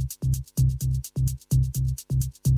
Thank you.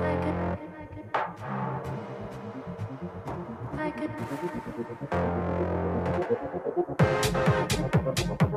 Like it. Like it.